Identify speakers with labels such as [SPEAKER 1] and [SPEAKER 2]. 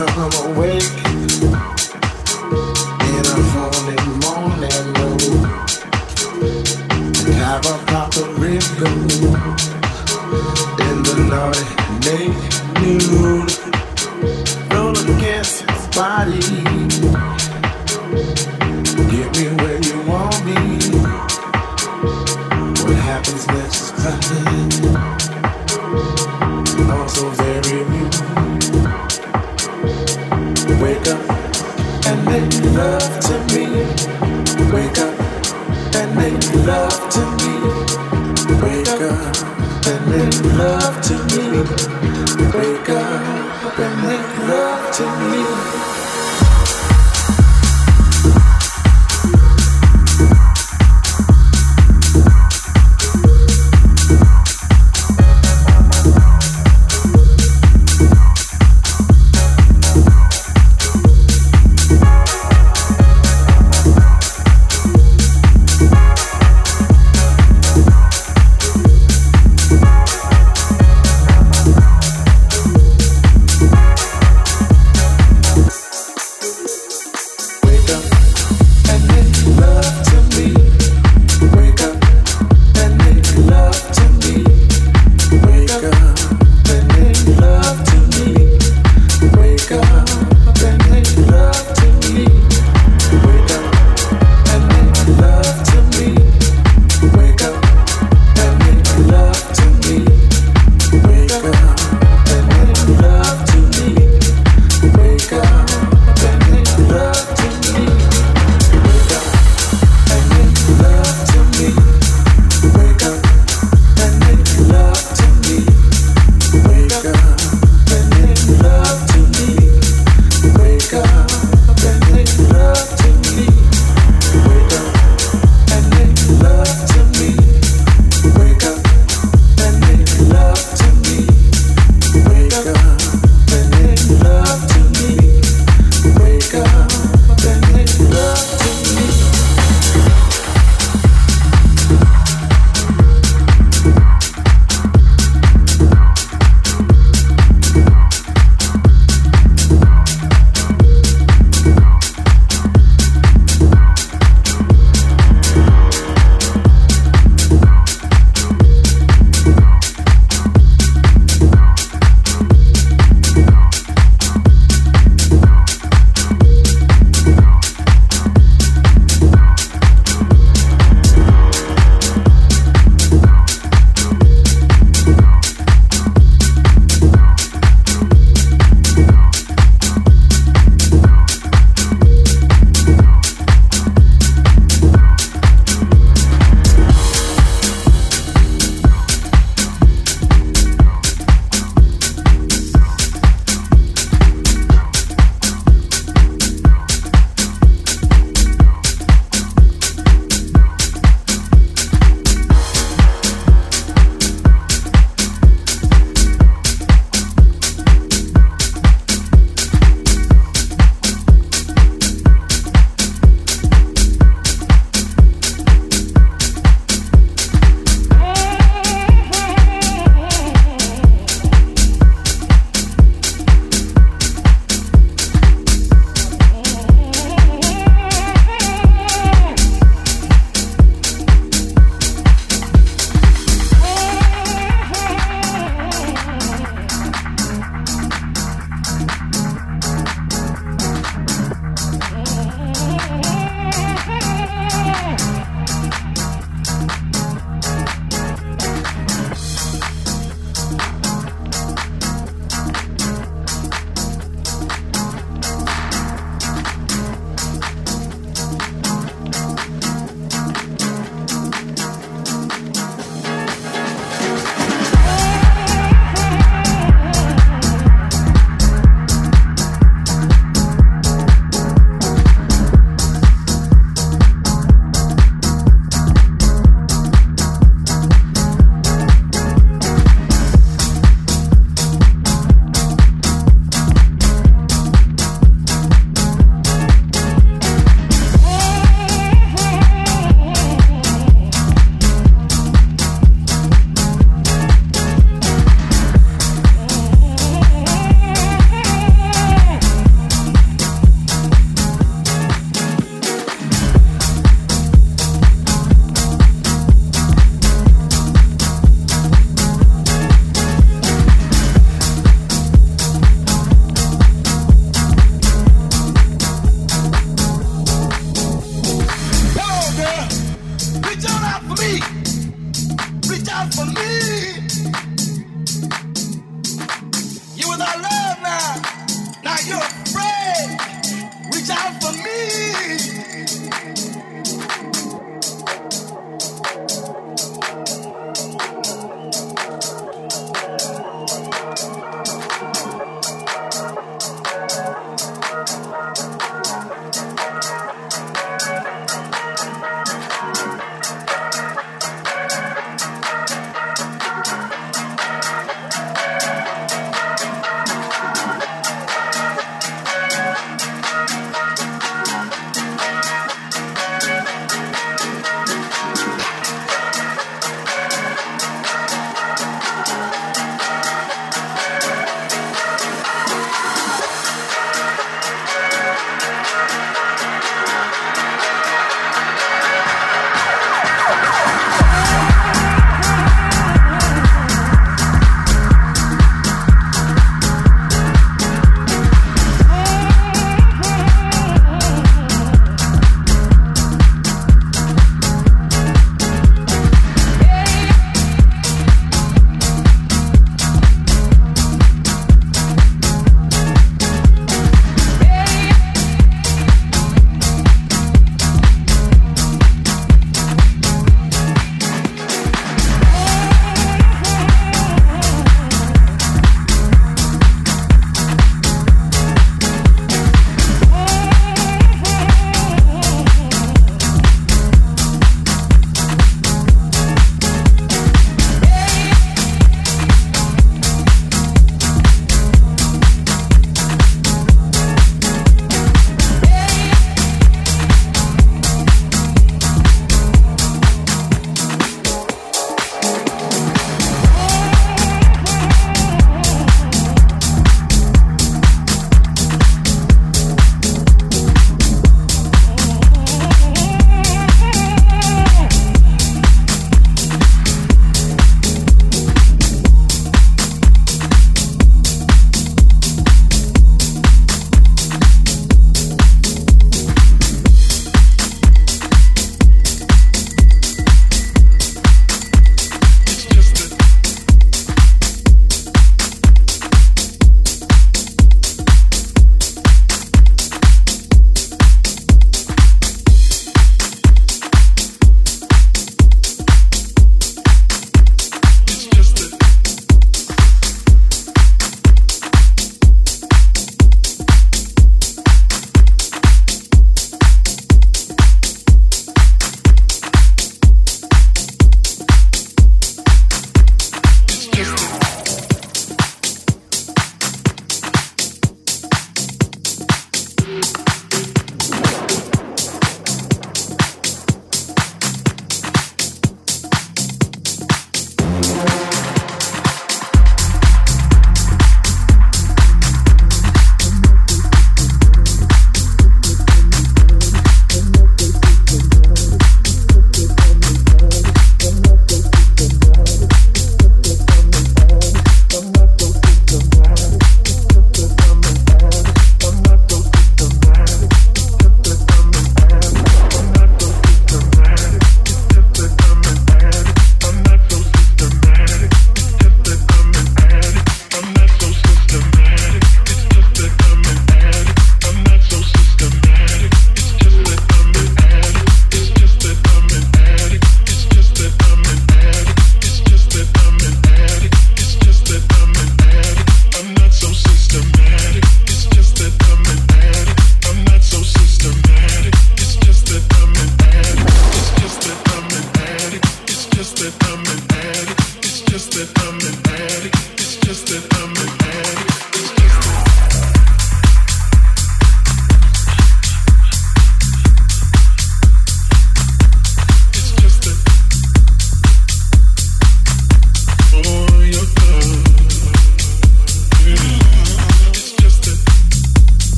[SPEAKER 1] Cause
[SPEAKER 2] awake. And I'm morning low And I've popped rhythm In the naughty late nude Roll against his body. Get me where you want me. What happens next is nothing I'm very real Wake up and make love to me. Wake up and make love to me. Wake up and make love to me. Wake up and make love to me.